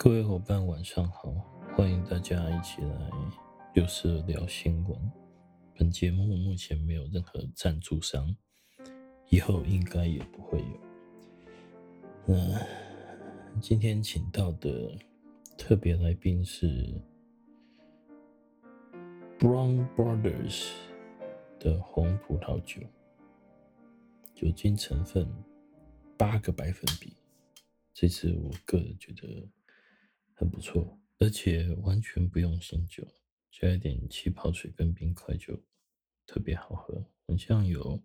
各位伙伴，晚上好！欢迎大家一起来六四聊新闻。本节目目前没有任何赞助商，以后应该也不会有。嗯、今天请到的特别来宾是 Brown Brothers 的红葡萄酒，酒精成分八个百分比。这次我个人觉得。很不错，而且完全不用醒酒，加一点气泡水跟冰块就特别好喝，很像有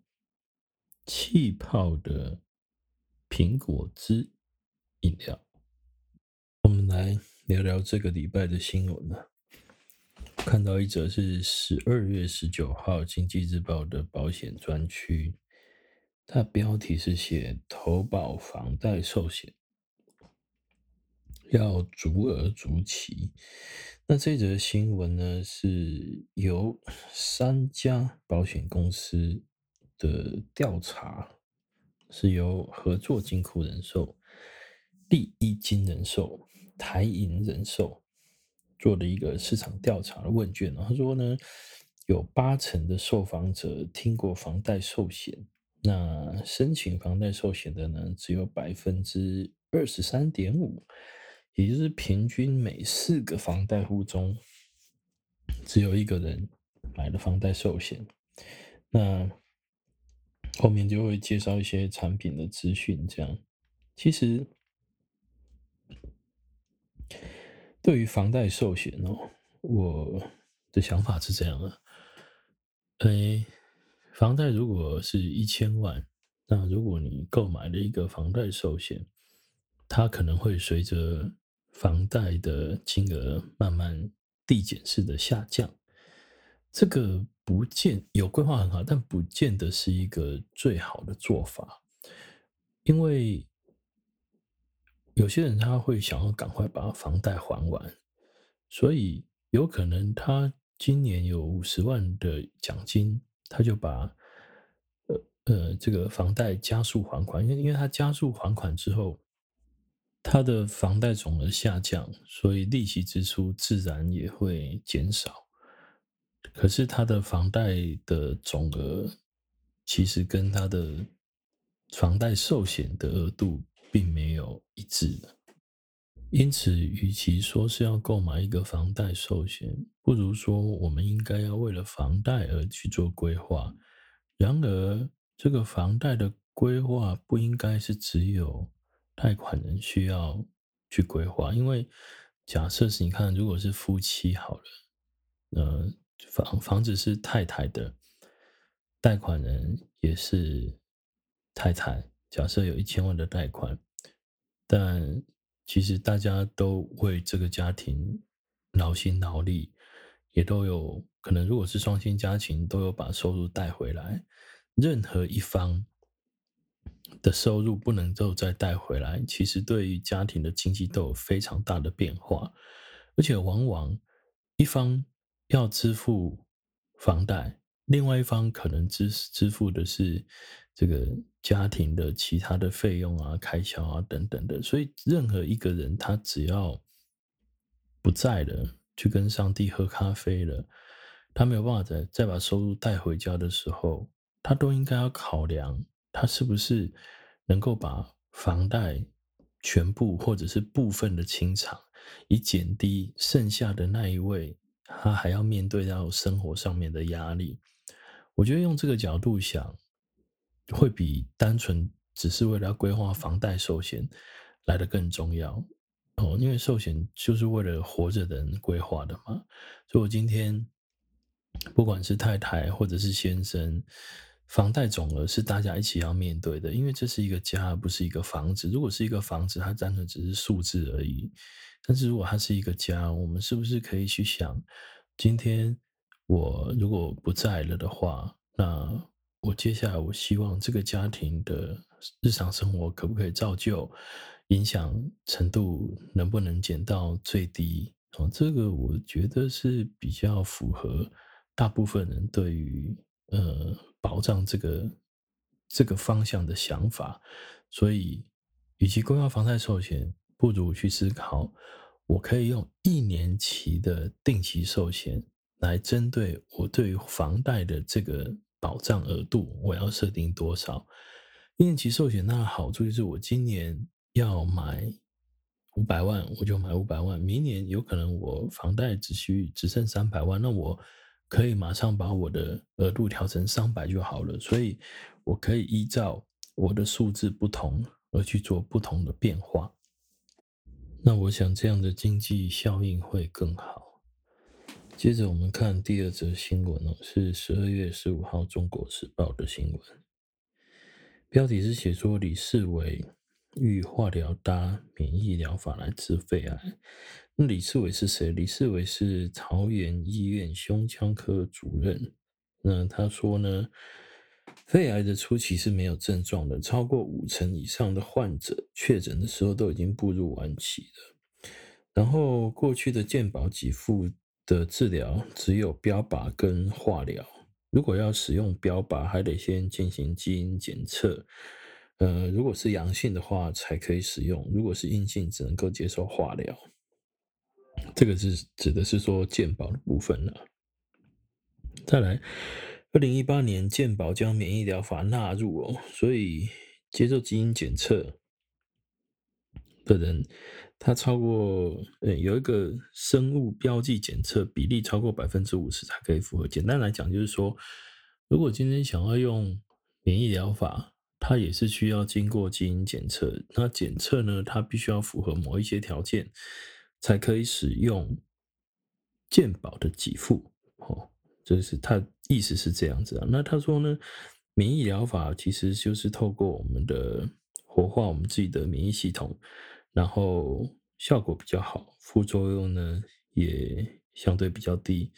气泡的苹果汁饮料。我们来聊聊这个礼拜的新闻呢。看到一则是十二月十九号《经济日报》的保险专区，它标题是写“投保房贷寿险”。要逐额逐期。那这则新闻呢，是由三家保险公司的调查，是由合作金库人寿、第一金人寿、台银人寿做的一个市场调查的问卷。他说呢，有八成的受访者听过房贷寿险，那申请房贷寿险的呢，只有百分之二十三点五。也就是平均每四个房贷户中，只有一个人买了房贷寿险。那后面就会介绍一些产品的资讯。这样，其实对于房贷寿险哦，我的想法是这样的：诶，房贷如果是一千万，那如果你购买了一个房贷寿险，它可能会随着房贷的金额慢慢递减式的下降，这个不见有规划很好，但不见得是一个最好的做法，因为有些人他会想要赶快把房贷还完，所以有可能他今年有五十万的奖金，他就把呃呃这个房贷加速还款，因为因为他加速还款之后。他的房贷总额下降，所以利息支出自然也会减少。可是他的房贷的总额其实跟他的房贷寿险的额度并没有一致。因此，与其说是要购买一个房贷寿险，不如说我们应该要为了房贷而去做规划。然而，这个房贷的规划不应该是只有。贷款人需要去规划，因为假设是你看，如果是夫妻好了，呃，房房子是太太的，贷款人也是太太。假设有一千万的贷款，但其实大家都为这个家庭劳心劳力，也都有可能，如果是双薪家庭，都有把收入带回来，任何一方。的收入不能够再带回来，其实对于家庭的经济都有非常大的变化，而且往往一方要支付房贷，另外一方可能支支付的是这个家庭的其他的费用啊、开销啊等等的，所以任何一个人他只要不在了，去跟上帝喝咖啡了，他没有办法再再把收入带回家的时候，他都应该要考量。他是不是能够把房贷全部或者是部分的清偿，以减低剩下的那一位他还要面对到生活上面的压力？我觉得用这个角度想，会比单纯只是为了要规划房贷寿险来得更重要哦。因为寿险就是为了活着的人规划的嘛。所以我今天不管是太太或者是先生。房贷总额是大家一起要面对的，因为这是一个家，不是一个房子。如果是一个房子，它单纯只是数字而已。但是如果它是一个家，我们是不是可以去想，今天我如果不在了的话，那我接下来我希望这个家庭的日常生活可不可以照旧，影响程度能不能减到最低？哦，这个我觉得是比较符合大部分人对于呃。保障这个这个方向的想法，所以与其规划房贷寿险，不如去思考我可以用一年期的定期寿险来针对我对于房贷的这个保障额度，我要设定多少？一年期寿险它的好处就是，我今年要买五百万，我就买五百万。明年有可能我房贷只需只剩三百万，那我可以马上把我的额度调成三百就好了。所以，我可以依照我的数字不同而去做不同的变化。那我想这样的经济效应会更好。接着我们看第二则新闻哦，是十二月十五号《中国时报》的新闻，标题是写说李世伟欲化疗搭免疫疗法来治肺癌。那李世伟是谁？李世伟是桃园医院胸腔科主任。那他说呢，肺癌的初期是没有症状的，超过五成以上的患者确诊的时候都已经步入晚期了。然后过去的健保给付的治疗只有标靶跟化疗，如果要使用标靶，还得先进行基因检测，呃，如果是阳性的话才可以使用，如果是阴性只能够接受化疗。这个是指的是说健保的部分了。再来。二零一八年，健保将免疫疗法纳入哦，所以接受基因检测的人，他超过呃有一个生物标记检测比例超过百分之五十才可以符合。简单来讲，就是说，如果今天想要用免疫疗法，它也是需要经过基因检测。那检测呢，它必须要符合某一些条件，才可以使用健保的给付哦。就是他意思是这样子啊，那他说呢，免疫疗法其实就是透过我们的活化我们自己的免疫系统，然后效果比较好，副作用呢也相对比较低。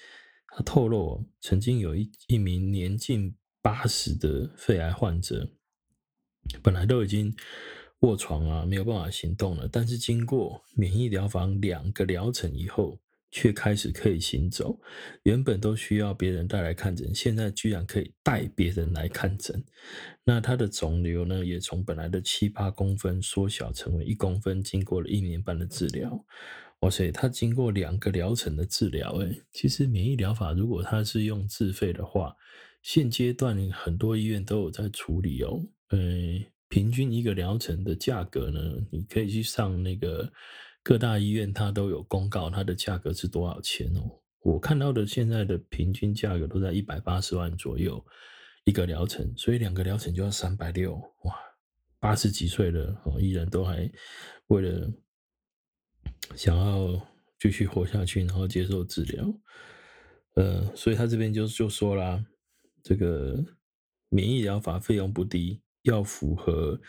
他透露，曾经有一一名年近八十的肺癌患者，本来都已经卧床啊，没有办法行动了，但是经过免疫疗法两个疗程以后。却开始可以行走，原本都需要别人带来看诊，现在居然可以带别人来看诊。那他的肿瘤呢，也从本来的七八公分缩小成为一公分，经过了一年半的治疗。哇塞，他经过两个疗程的治疗，诶，其实免疫疗法如果他是用自费的话，现阶段很多医院都有在处理哦。呃，平均一个疗程的价格呢，你可以去上那个。各大医院它都有公告，它的价格是多少钱哦？我看到的现在的平均价格都在一百八十万左右一个疗程，所以两个疗程就要三百六哇！八十几岁了哦，依然都还为了想要继续活下去，然后接受治疗。呃，所以他这边就就说啦，这个免疫疗法费用不低，要符合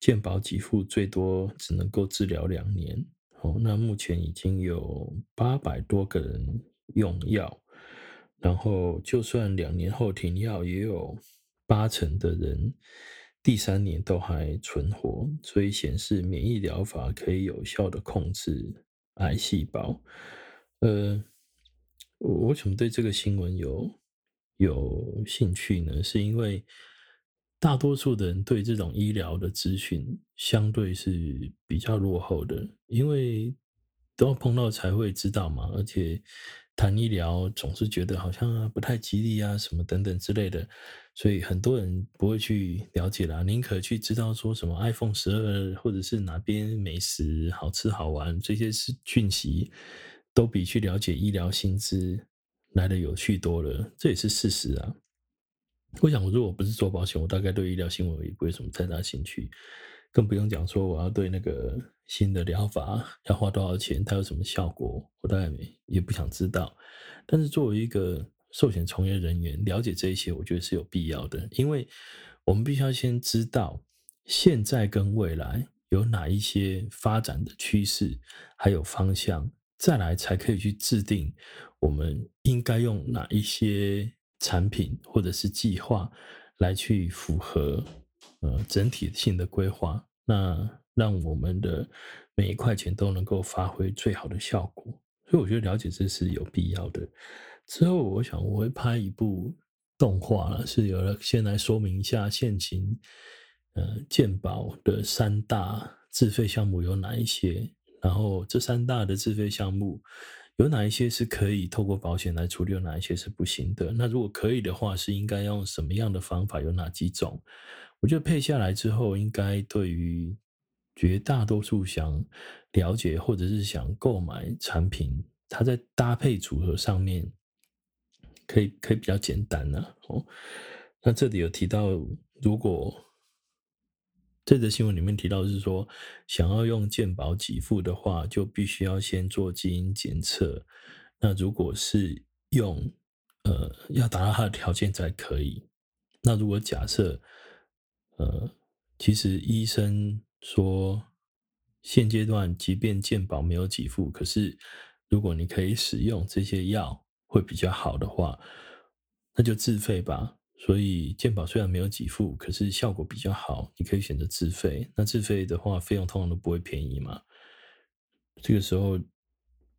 健保给付，最多只能够治疗两年。哦，那目前已经有八百多个人用药，然后就算两年后停药，也有八成的人第三年都还存活，所以显示免疫疗法可以有效的控制癌细胞。呃，我为什么对这个新闻有有兴趣呢？是因为。大多数的人对这种医疗的资讯相对是比较落后的，因为都要碰到才会知道嘛。而且谈医疗总是觉得好像不太吉利啊，什么等等之类的，所以很多人不会去了解啦。宁可去知道说什么 iPhone 十二或者是哪边美食好吃好玩这些是讯息，都比去了解医疗新知来得有趣多了。这也是事实啊。我想，我如果不是做保险，我大概对医疗新闻也不会什么太大兴趣，更不用讲说我要对那个新的疗法要花多少钱，它有什么效果，我大概也不想知道。但是作为一个寿险从业人员，了解这一些，我觉得是有必要的，因为我们必须要先知道现在跟未来有哪一些发展的趋势，还有方向，再来才可以去制定我们应该用哪一些。产品或者是计划来去符合呃整体性的规划，那让我们的每一块钱都能够发挥最好的效果。所以我觉得了解这是有必要的。之后我想我会拍一部动画，是有了先来说明一下现行呃健保的三大自费项目有哪一些，然后这三大的自费项目有哪一些是可以透过保险来处理，有哪一些是不行的？那如果可以的话，是应该用什么样的方法？有哪几种？我觉得配下来之后，应该对于绝大多数想了解或者是想购买产品，它在搭配组合上面可以可以比较简单呢、哦，那这里有提到，如果这则新闻里面提到是说，想要用健保给付的话，就必须要先做基因检测。那如果是用呃要达到他的条件才可以。那如果假设呃，其实医生说现阶段即便健保没有给付，可是如果你可以使用这些药会比较好的话，那就自费吧。所以健保虽然没有给付，可是效果比较好，你可以选择自费。那自费的话，费用通常都不会便宜嘛。这个时候，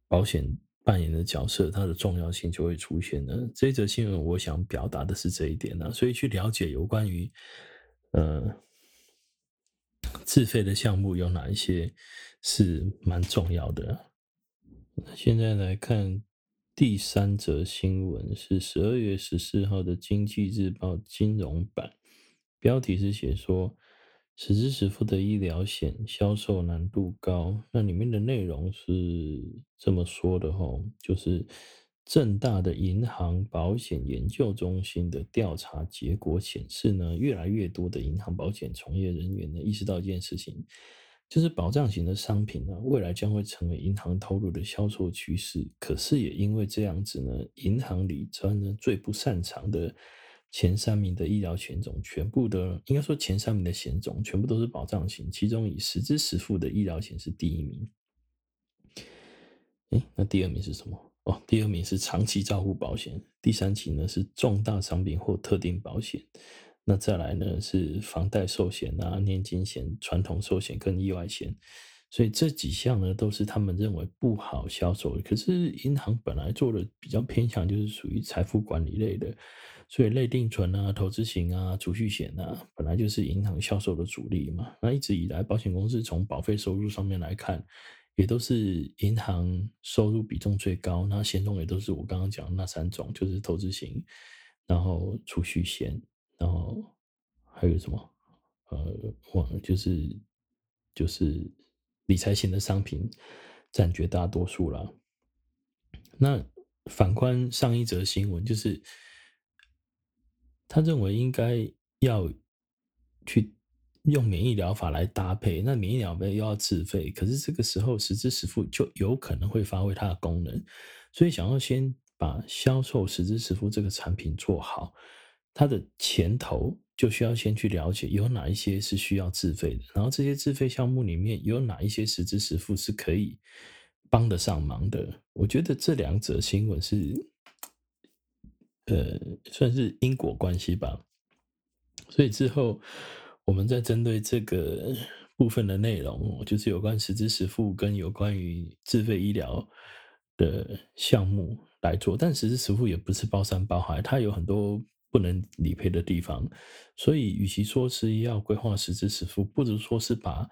保险扮演的角色，它的重要性就会出现了。这一则新闻，我想表达的是这一点呢。所以去了解有关于呃自费的项目有哪一些是蛮重要的。现在来看。第三则新闻是十二月十四号的《经济日报》金融版，标题是写说“实支实付的医疗险销售难度高”。那里面的内容是这么说的哈，就是正大的银行保险研究中心的调查结果显示呢，越来越多的银行保险从业人员呢意识到一件事情。就是保障型的商品呢，未来将会成为银行投入的销售趋势。可是也因为这样子呢，银行理专呢最不擅长的前三名的医疗险种，全部的应该说前三名的险种全部都是保障型，其中以实支实付的医疗险是第一名。诶，那第二名是什么？哦，第二名是长期照护保险，第三期呢是重大伤病或特定保险。那再来呢是房贷寿险啊、年金险、传统寿险跟意外险，所以这几项呢都是他们认为不好销售的。可是银行本来做的比较偏向就是属于财富管理类的，所以类定存啊、投资型啊、储蓄险啊，本来就是银行销售的主力嘛。那一直以来，保险公司从保费收入上面来看，也都是银行收入比重最高。那险种也都是我刚刚讲的那三种，就是投资型，然后储蓄险。然后还有什么？呃，我就是就是理财型的商品占绝大多数了。那反观上一则新闻，就是他认为应该要去用免疫疗法来搭配，那免疫疗法又要自费，可是这个时候实支实付就有可能会发挥它的功能，所以想要先把销售实支实付这个产品做好。它的前头就需要先去了解有哪一些是需要自费的，然后这些自费项目里面有哪一些实支实付是可以帮得上忙的。我觉得这两则新闻是，呃，算是因果关系吧。所以之后我们再针对这个部分的内容，就是有关实支实付跟有关于自费医疗的项目来做，但实支实付也不是包山包海，它有很多。不能理赔的地方，所以与其说是要规划实支实付，不如说是把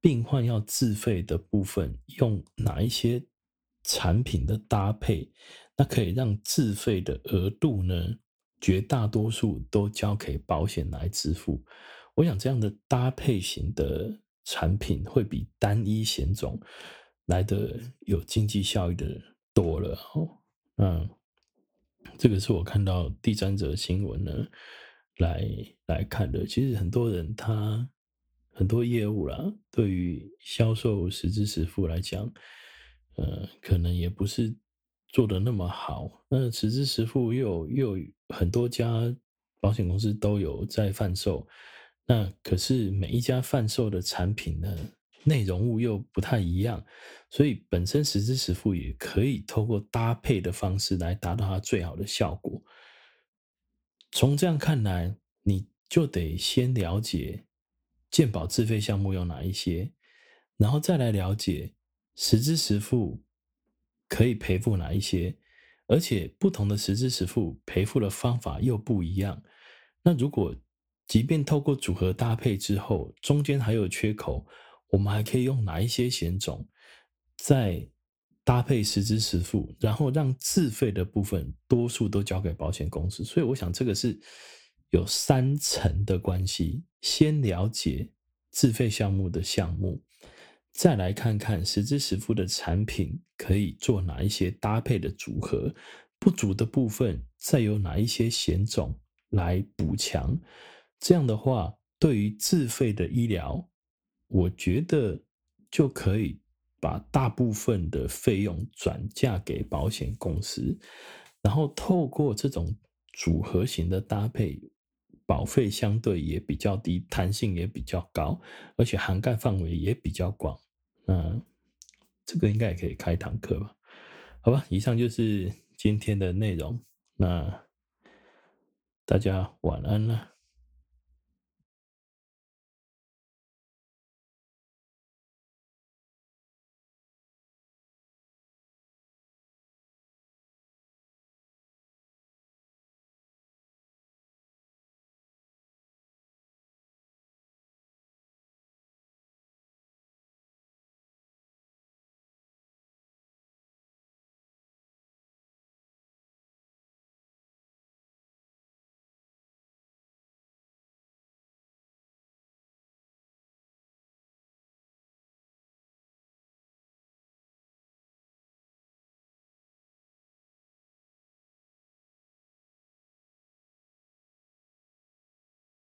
病患要自费的部分用哪一些产品的搭配，那可以让自费的额度呢，绝大多数都交给保险来支付。我想这样的搭配型的产品会比单一险种来得有经济效益的多了哦。嗯。这个是我看到第三则新闻呢，来来看的。其实很多人他很多业务啦，对于销售实支实付来讲，呃，可能也不是做的那么好。那实支实付又又很多家保险公司都有在贩售，那可是每一家贩售的产品呢，内容物又不太一样，所以本身实支实付也可以透过搭配的方式来达到它最好的效果。从这样看来，你就得先了解健保自费项目有哪一些，然后再来了解实支实付可以赔付哪一些，而且不同的实支实付赔付的方法又不一样。那如果即便透过组合搭配之后，中间还有缺口。我们还可以用哪一些险种再搭配实支实付，然后让自费的部分多数都交给保险公司。所以我想这个是有三层的关系：先了解自费项目的项目，再来看看实支实付的产品可以做哪一些搭配的组合，不足的部分再有哪一些险种来补强。这样的话，对于自费的医疗，我觉得就可以把大部分的费用转嫁给保险公司，然后透过这种组合型的搭配，保费相对也比较低，弹性也比较高，而且涵盖范围也比较广。那这个应该也可以开一堂课吧？好吧，以上就是今天的内容。那大家晚安了。